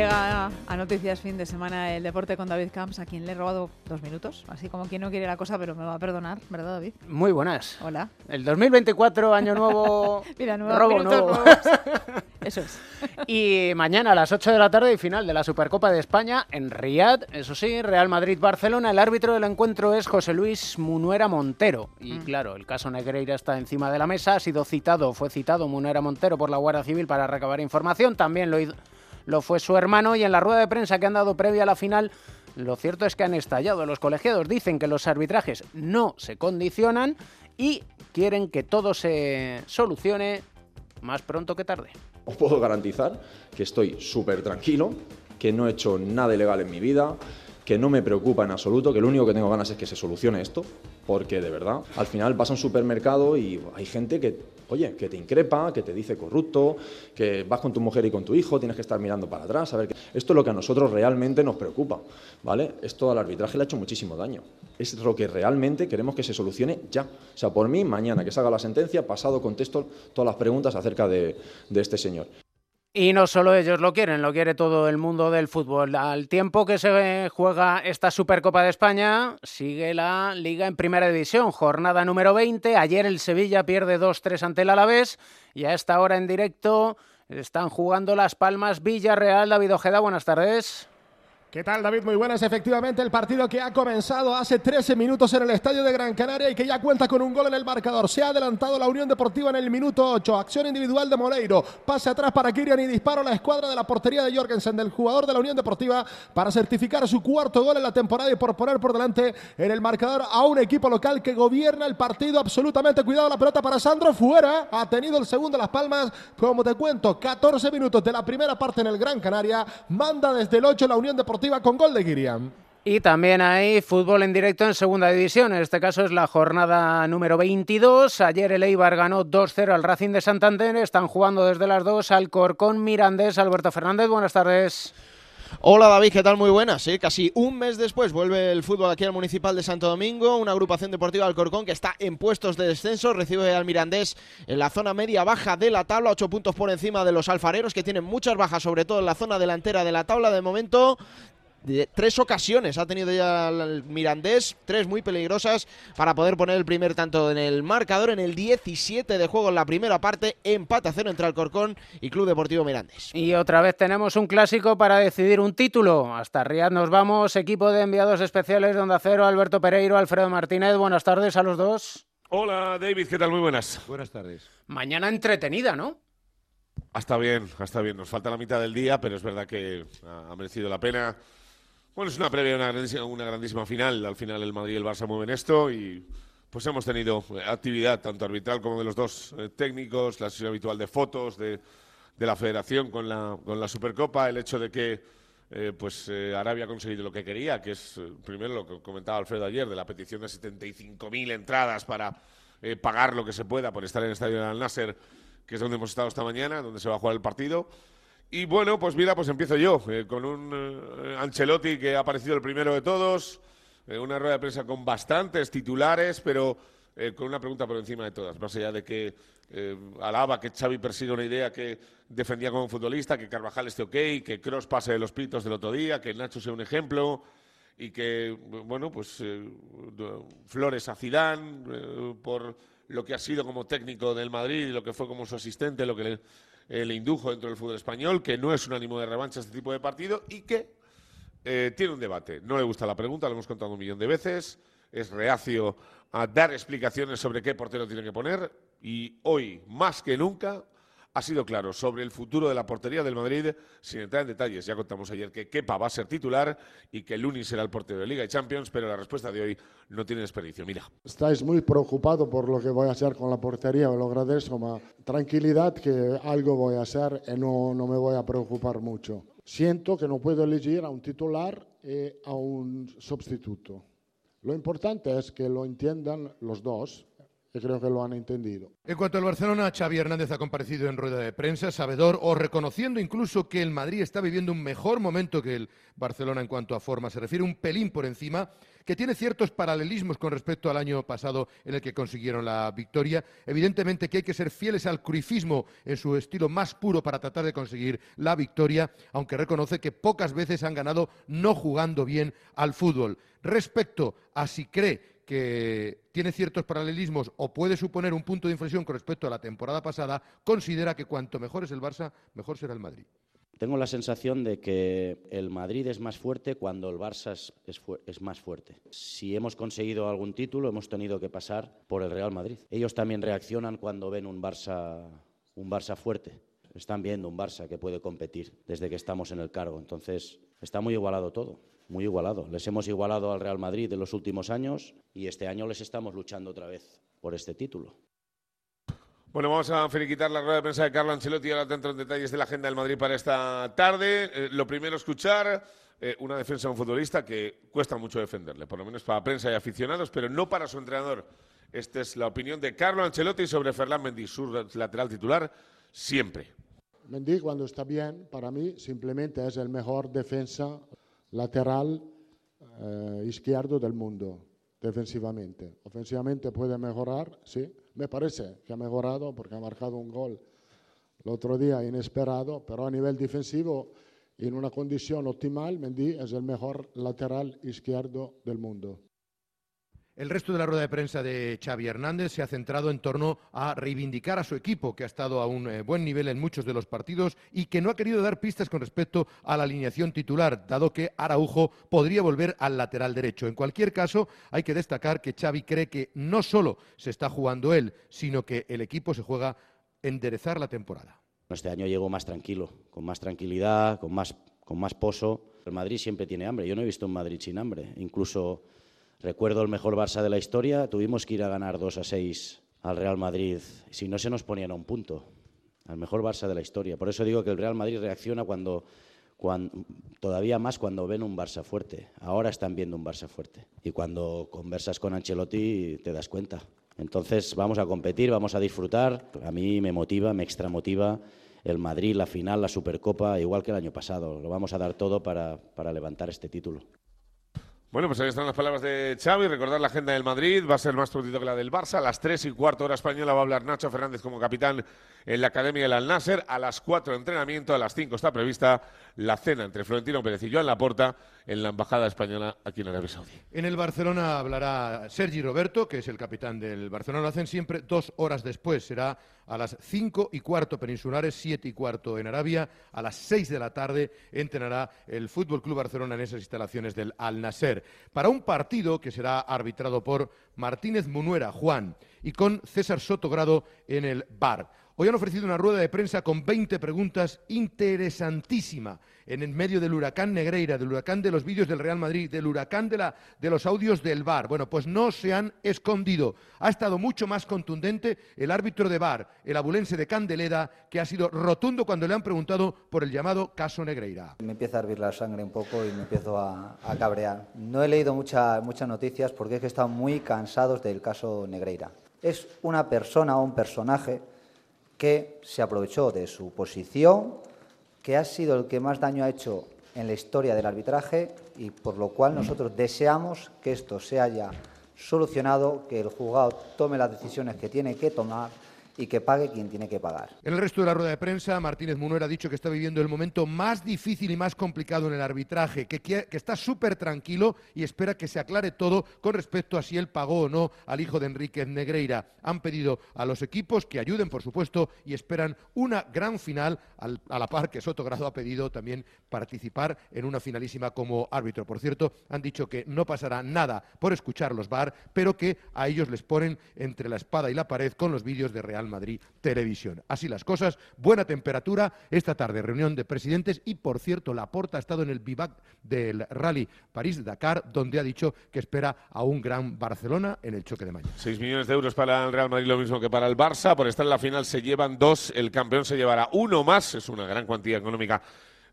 Llega a Noticias Fin de Semana el deporte con David Camps, a quien le he robado dos minutos, así como quien no quiere la cosa, pero me va a perdonar, ¿verdad, David? Muy buenas. Hola. El 2024, año nuevo, Mira, nueva- robo nuevo. Eso es. Y mañana a las 8 de la tarde y final de la Supercopa de España en Riad. Eso sí, Real Madrid-Barcelona. El árbitro del encuentro es José Luis Munuera Montero. Y claro, el caso Negreira está encima de la mesa. Ha sido citado, fue citado Munuera Montero por la Guardia Civil para recabar información. También lo, hizo- lo fue su hermano. Y en la rueda de prensa que han dado previa a la final, lo cierto es que han estallado. Los colegiados dicen que los arbitrajes no se condicionan y quieren que todo se solucione más pronto que tarde. Os puedo garantizar que estoy súper tranquilo, que no he hecho nada ilegal en mi vida, que no me preocupa en absoluto, que lo único que tengo ganas es que se solucione esto, porque de verdad, al final vas a un supermercado y hay gente que, oye, que te increpa, que te dice corrupto, que vas con tu mujer y con tu hijo, tienes que estar mirando para atrás, a ver. Esto es lo que a nosotros realmente nos preocupa, ¿vale? Esto al arbitraje le ha hecho muchísimo daño. Es lo que realmente queremos que se solucione ya. O sea, por mí, mañana que salga la sentencia, pasado contesto todas las preguntas acerca de este señor. Y no solo ellos lo quieren, lo quiere todo el mundo del fútbol. Al tiempo que se juega esta Supercopa de España, sigue la Liga en Primera División, jornada número 20. Ayer el Sevilla pierde 2-3 ante el Alavés y a esta hora en directo están jugando Las Palmas Villarreal. David Ojeda, buenas tardes. ¿Qué tal, David? Muy buenas. Efectivamente, el partido que ha comenzado hace 13 minutos en el estadio de Gran Canaria y que ya cuenta con un gol en el marcador. Se ha adelantado la Unión Deportiva en el minuto 8. Acción individual de Moleiro. Pase atrás para Kirian y disparo a la escuadra de la portería de Jorgensen, del jugador de la Unión Deportiva, para certificar su cuarto gol en la temporada y por poner por delante en el marcador a un equipo local que gobierna el partido absolutamente. Cuidado la pelota para Sandro. Fuera. Ha tenido el segundo Las Palmas. Como te cuento, 14 minutos de la primera parte en el Gran Canaria. Manda desde el 8 la Unión Deportiva con gol de. Y también hay fútbol en directo en segunda división. En este caso es la jornada número 22. Ayer el Eibar ganó 2-0 al Racing de Santander. Están jugando desde las 2 al Corcón Mirandés. Alberto Fernández, buenas tardes. Hola David, ¿qué tal? Muy buenas. Sí, casi un mes después vuelve el fútbol aquí al Municipal de Santo Domingo, una agrupación deportiva Alcorcón que está en puestos de descenso, recibe al Mirandés en la zona media baja de la tabla, ocho puntos por encima de los alfareros que tienen muchas bajas, sobre todo en la zona delantera de la tabla de momento. De tres ocasiones ha tenido ya el Mirandés, tres muy peligrosas para poder poner el primer tanto en el marcador en el 17 de juego en la primera parte, empate a cero entre Alcorcón y Club Deportivo Mirandés. Y otra vez tenemos un clásico para decidir un título. Hasta Riad nos vamos. Equipo de enviados especiales de Onda Cero, Alberto Pereiro, Alfredo Martínez. Buenas tardes a los dos. Hola David, ¿qué tal? Muy buenas. Buenas tardes. Mañana entretenida, ¿no? Hasta bien, hasta bien. Nos falta la mitad del día, pero es verdad que ha merecido la pena. Bueno, es una previa, una grandísima, una grandísima final. Al final el Madrid y el Barça mueven esto y pues hemos tenido eh, actividad tanto arbitral como de los dos eh, técnicos, la sesión habitual de fotos de, la federación con la, con la Supercopa, el hecho de que eh, pues eh, Arabia ha conseguido lo que quería, que es eh, primero lo que comentaba Alfredo ayer, de la petición de 75.000 entradas para pagar lo que se pueda por estar en el estadio de Al Nasser, que es donde hemos estado esta mañana, donde se va a jugar el partido. Y bueno, pues mira, pues empiezo yo, eh, con un eh, Ancelotti que ha aparecido el primero de todos, eh, una rueda de prensa con bastantes titulares, pero eh, con una pregunta por encima de todas, más allá de que alaba que Xavi persigue una idea que defendía como futbolista, que Carvajal esté ok, que Cross pase de los pitos del otro día, que Nacho sea un ejemplo y que, bueno, pues Flores a Zidane por lo que ha sido como técnico del Madrid lo que fue como su asistente, lo que le, le indujo dentro del fútbol español, que no es un ánimo de revancha este tipo de partido y que eh, tiene un debate. No le gusta la pregunta, lo hemos contado un millón de veces, es reacio a dar explicaciones sobre qué portero tiene que poner y hoy, más que nunca, ha sido claro sobre el futuro de la portería del Madrid, sin entrar en detalles. Ya contamos ayer que Kepa va a ser titular y que Lunin será el portero de Liga y Champions, pero la respuesta de hoy no tiene desperdicio. Mira. Estáis muy preocupado por lo que voy a hacer con la portería, lo agradezco, ma tranquilidad que algo voy a hacer y no, no me voy a preocupar mucho. Siento que no puedo elegir a un titular y a un sustituto. Lo importante es que lo entiendan los dos y creo que lo han entendido. En cuanto al Barcelona, Xavi Hernández ha comparecido en rueda de prensa, sabedor o reconociendo incluso que el Madrid está viviendo un mejor momento que el Barcelona en cuanto a forma. Se refiere un pelín por encima, que tiene ciertos paralelismos con respecto al año pasado en el que consiguieron la victoria. Evidentemente que hay que ser fieles al cruifismo en su estilo más puro para tratar de conseguir la victoria, aunque reconoce que pocas veces han ganado no jugando bien al fútbol. Respecto a si cree que tiene ciertos paralelismos o puede suponer un punto de inflexión con respecto a la temporada pasada, considera que cuanto mejor es el Barça, mejor será el Madrid. Tengo la sensación de que el Madrid es más fuerte cuando el Barça es, más fuerte. Si hemos conseguido algún título, hemos tenido que pasar por el Real Madrid. Ellos también reaccionan cuando ven un Barça, un Barça fuerte. Están viendo un Barça que puede competir desde que estamos en el cargo. Entonces, está muy igualado todo muy igualado. Les hemos igualado al Real Madrid en los últimos años y este año les estamos luchando otra vez por este título. Bueno, vamos a finiquitar la rueda de prensa de Carlo Ancelotti ahora en detalles de la agenda del Madrid para esta tarde. Eh, lo primero, escuchar eh, una defensa de un futbolista que cuesta mucho defenderle, por lo menos para prensa y aficionados, pero no para su entrenador. Esta es la opinión de Carlo Ancelotti sobre Ferland Mendy, su lateral titular, siempre. Mendy, cuando está bien, para mí simplemente es el mejor defensa lateral eh, izquierdo del mundo defensivamente. Ofensivamente puede mejorar, sí, me parece que ha mejorado porque ha marcado un gol el otro día inesperado, pero a nivel defensivo, en una condición optimal, Mendy es el mejor lateral izquierdo del mundo. El resto de la rueda de prensa de Xavi Hernández se ha centrado en torno a reivindicar a su equipo, que ha estado a un eh, buen nivel en muchos de los partidos y que no ha querido dar pistas con respecto a la alineación titular, dado que Araujo podría volver al lateral derecho. En cualquier caso, hay que destacar que Xavi cree que no solo se está jugando él, sino que el equipo se juega enderezar la temporada. Este año llego más tranquilo, con más tranquilidad, con más, con más pozo. El Madrid siempre tiene hambre. Yo no he visto un Madrid sin hambre. Incluso Recuerdo el mejor Barça de la historia, tuvimos que ir a ganar 2 a 6 al Real Madrid, si no se nos ponían a un punto, al mejor Barça de la historia. Por eso digo que el Real Madrid reacciona cuando, todavía más cuando ven un Barça fuerte. Ahora están viendo un Barça fuerte. Y cuando conversas con Ancelotti te das cuenta. Entonces vamos a competir, vamos a disfrutar. A mí me motiva, me extramotiva el Madrid, la final, la Supercopa, igual que el año pasado. Lo vamos a dar todo para levantar este título. Bueno, pues ahí están las palabras de Xavi. Recordar la agenda del Madrid. Va a ser más prontito que la del Barça. A las 3 y cuarto hora española va a hablar Nacho Fernández como capitán en la Academia del Al-Nasser. A las 4 entrenamiento. A las 5 está prevista la cena entre Florentino Pérez y Joan Laporta en la Embajada Española aquí en Arabia Saudí. En el Barcelona hablará Sergi Roberto, que es el capitán del Barcelona. Lo hacen siempre dos horas después. Será a las 5 y cuarto peninsulares, 7 y cuarto en Arabia. A las 6 de la tarde entrenará el Fútbol Club Barcelona en esas instalaciones del Al-Nasser. Para un partido que será arbitrado por Martínez Munuera, Juan, y con César Sotogrado en el bar. Hoy han ofrecido una rueda de prensa con 20 preguntas interesantísima en medio del huracán Negreira, del huracán de los vídeos del Real Madrid, del huracán de, la, de los audios del VAR. Bueno, pues no se han escondido. Ha estado mucho más contundente el árbitro de VAR, el abulense de Candeleda, que ha sido rotundo cuando le han preguntado por el llamado caso Negreira. Me empieza a hervir la sangre un poco y me empiezo a, cabrear. No he leído muchas noticias porque es que están muy cansados del caso Negreira. Es una persona o un personaje que se aprovechó de su posición, que ha sido el que más daño ha hecho en la historia del arbitraje y por lo cual nosotros deseamos que esto se haya solucionado, que el juzgado tome las decisiones que tiene que tomar y que pague quien tiene que pagar. En el resto de la rueda de prensa, Martínez Munuera ha dicho que está viviendo el momento más difícil y más complicado en el arbitraje, que, está súper tranquilo y espera que se aclare todo con respecto a si él pagó o no al hijo de Enrique Negreira. Han pedido a los equipos que ayuden, por supuesto, y esperan una gran final, a la par que Sotogrado ha pedido también participar en una finalísima como árbitro. Por cierto, han dicho que no pasará nada por escuchar los VAR, pero que a ellos les ponen entre la espada y la pared con los vídeos de Real Madrid Televisión. Así las cosas, buena temperatura esta tarde, reunión de presidentes y, por cierto, Laporta ha estado en el vivac del Rally París-Dakar, donde ha dicho que espera a un gran Barcelona en el choque de mañana. 6 millones de euros para el Real Madrid, lo mismo que para el Barça. Por estar en la final se llevan dos, el campeón se llevará uno más, es una gran cuantía económica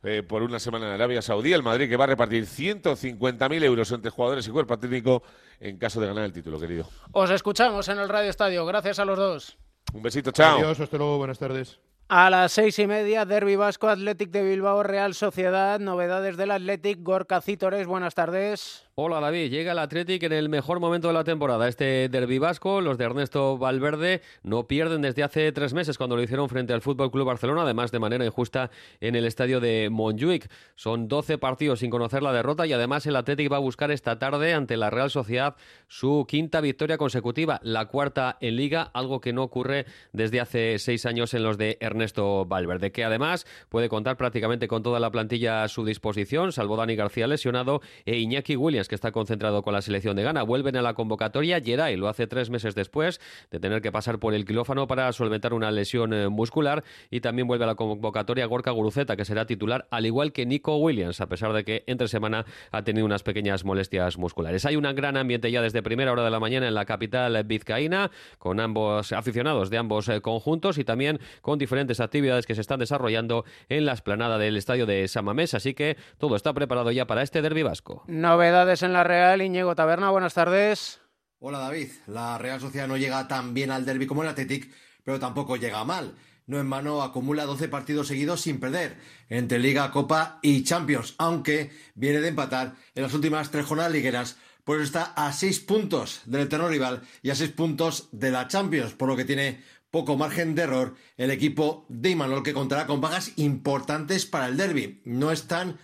eh, por una semana en Arabia Saudí. El Madrid que va a repartir 150.000 euros entre jugadores y cuerpo técnico en caso de ganar el título, querido. Os escuchamos en el Radio Estadio. Gracias a los dos. Un besito, chao. Adiós, hasta luego, buenas tardes. A las seis y media, Derby Vasco, Athletic de Bilbao, Real Sociedad, novedades del Athletic, Gorka Cítores, buenas tardes. Hola David, llega el Athletic en el mejor momento de la temporada. Este derbi vasco, los de Ernesto Valverde, no pierden desde hace tres meses cuando lo hicieron frente al Fútbol Club Barcelona, además de manera injusta en el estadio de Montjuic. Son 12 partidos sin conocer la derrota y además el Athletic va a buscar esta tarde ante la Real Sociedad su quinta victoria consecutiva, la cuarta en Liga, algo que no ocurre desde hace seis años en los de Ernesto Valverde, que además puede contar prácticamente con toda la plantilla a su disposición, salvo Dani García lesionado e Iñaki Williams que está concentrado con la selección de Ghana. Vuelven a la convocatoria. Geray lo hace tres meses después de tener que pasar por el quirófano para solventar una lesión eh, muscular. Y también vuelve a la convocatoria Gorka Guruceta, que será titular, al igual que Nico Williams, a pesar de que entre semana ha tenido unas pequeñas molestias musculares. Hay un gran ambiente ya desde primera hora de la mañana en la capital vizcaína, con ambos aficionados de ambos eh, conjuntos y también con diferentes actividades que se están desarrollando en la esplanada del estadio de Samamés. Así que todo está preparado ya para este derbi vasco. Novedades en la Real, Iñigo Taberna, buenas tardes. Hola David, la Real Sociedad no llega tan bien al derby como el Athletic, pero tampoco llega mal. No en mano acumula 12 partidos seguidos sin perder, entre Liga, Copa y Champions, aunque viene de empatar en las últimas tres jornadas ligueras, pues está a 6 puntos del eterno rival y a 6 puntos de la Champions, por lo que tiene poco margen de error el equipo de Imanol que contará con vagas importantes para el derby. No están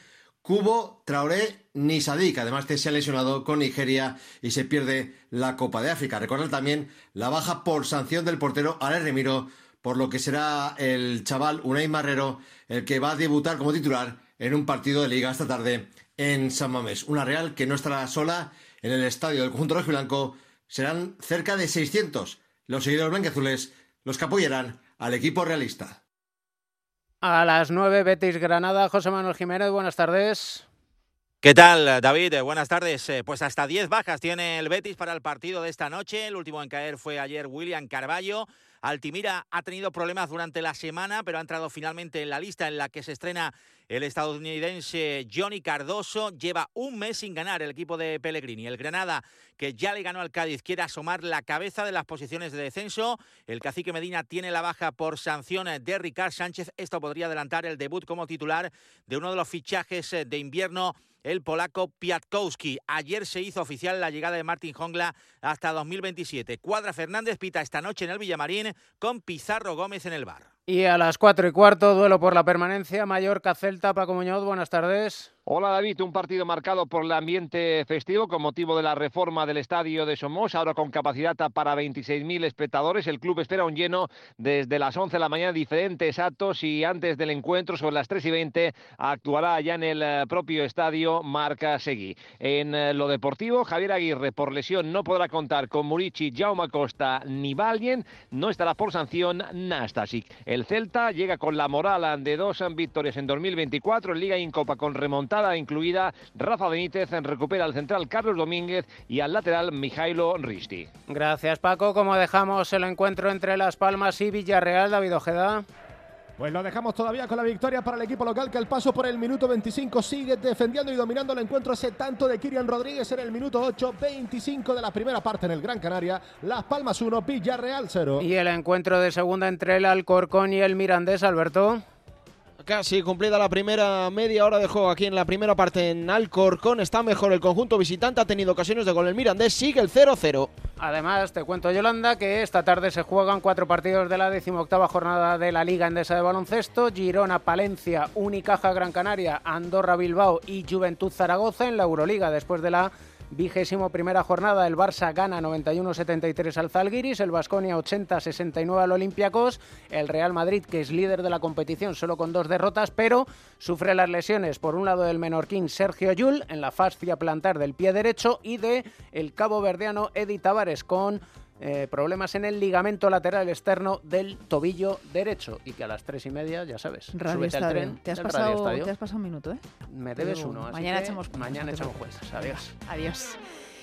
Cubo, Traoré ni Sadik, además se ha lesionado con Nigeria y se pierde la Copa de África. Recordar también la baja por sanción del portero Ale Remiro, por lo que será el chaval Unai Marrero el que va a debutar como titular en un partido de liga esta tarde en San Mamés. Una Real que no estará sola en el estadio del conjunto blanco. Serán cerca de 600 los seguidores blanqueazules los que apoyarán al equipo realista. A las 9, Betis Granada. José Manuel Jiménez, buenas tardes. ¿Qué tal, David? Buenas tardes. Eh, pues hasta 10 bajas tiene el Betis para el partido de esta noche. El último en caer fue ayer William Carballo. Altimira ha tenido problemas durante la semana, pero ha entrado finalmente en la lista en la que se estrena el estadounidense Johnny Cardoso. Lleva un mes sin ganar el equipo de Pellegrini. El Granada, que ya le ganó al Cádiz, quiere asomar la cabeza de las posiciones de descenso. El cacique Medina tiene la baja por sanciones de Ricard Sánchez. Esto podría adelantar el debut como titular de uno de los fichajes de invierno el polaco Piatkowski. Ayer se hizo oficial la llegada de Martin Hongla hasta 2027. Cuadra Fernández pita esta noche en el Villamarín con Pizarro Gómez en el bar. Y a las cuatro y cuarto, duelo por la permanencia, Mallorca-Celta, Paco Muñoz, buenas tardes. Hola David, un partido marcado por el ambiente festivo con motivo de la reforma del estadio de Somos, ahora con capacidad para 26.000 espectadores. El club espera un lleno desde las 11 de la mañana, diferentes actos y antes del encuentro sobre las 3 y 20 actuará ya en el eh, propio estadio Marca Seguí. En eh, lo deportivo, Javier Aguirre por lesión no podrá contar con Murici, Jaume Costa ni Valien, no estará por sanción Nastasic. El Celta llega con la moral de dos victorias en 2024 en Liga y en Copa con remontada incluida. Rafa Benítez recupera al central Carlos Domínguez y al lateral Mijailo Risti. Gracias Paco. Como dejamos el encuentro entre Las Palmas y Villarreal, David Ojeda. Pues lo dejamos todavía con la victoria para el equipo local que el paso por el minuto 25 sigue defendiendo y dominando el encuentro ese tanto de Kirian Rodríguez en el minuto 8, 25 de la primera parte en el Gran Canaria. Las Palmas 1, Villarreal 0. Y el encuentro de segunda entre el Alcorcón y el Mirandés, Alberto. Casi cumplida la primera media hora de juego aquí en la primera parte en Alcorcón. Está mejor el conjunto visitante, ha tenido ocasiones de gol el Mirandés, sigue el 0-0. Además, te cuento, Yolanda, que esta tarde se juegan cuatro partidos de la decimoctava jornada de la Liga Endesa de Baloncesto. Girona, Palencia, Unicaja Gran Canaria, Andorra, Bilbao y Juventud Zaragoza en la Euroliga después de la Vigésimo primera jornada, el Barça gana 91-73 al Zalgiris, el Basconia 80-69 al Olympiacos, el Real Madrid, que es líder de la competición solo con dos derrotas, pero sufre las lesiones. Por un lado del menorquín Sergio Yul en la fascia plantar del pie derecho y de el cabo verdeano Edi Tavares con eh, problemas en el ligamento lateral externo del tobillo derecho y que a las tres y media, ya sabes, súbete al tren. Te has, pasado, te has pasado un minuto, ¿eh? Me debes uno. mañana echamos Mañana echamos jueces. Adiós. Adiós.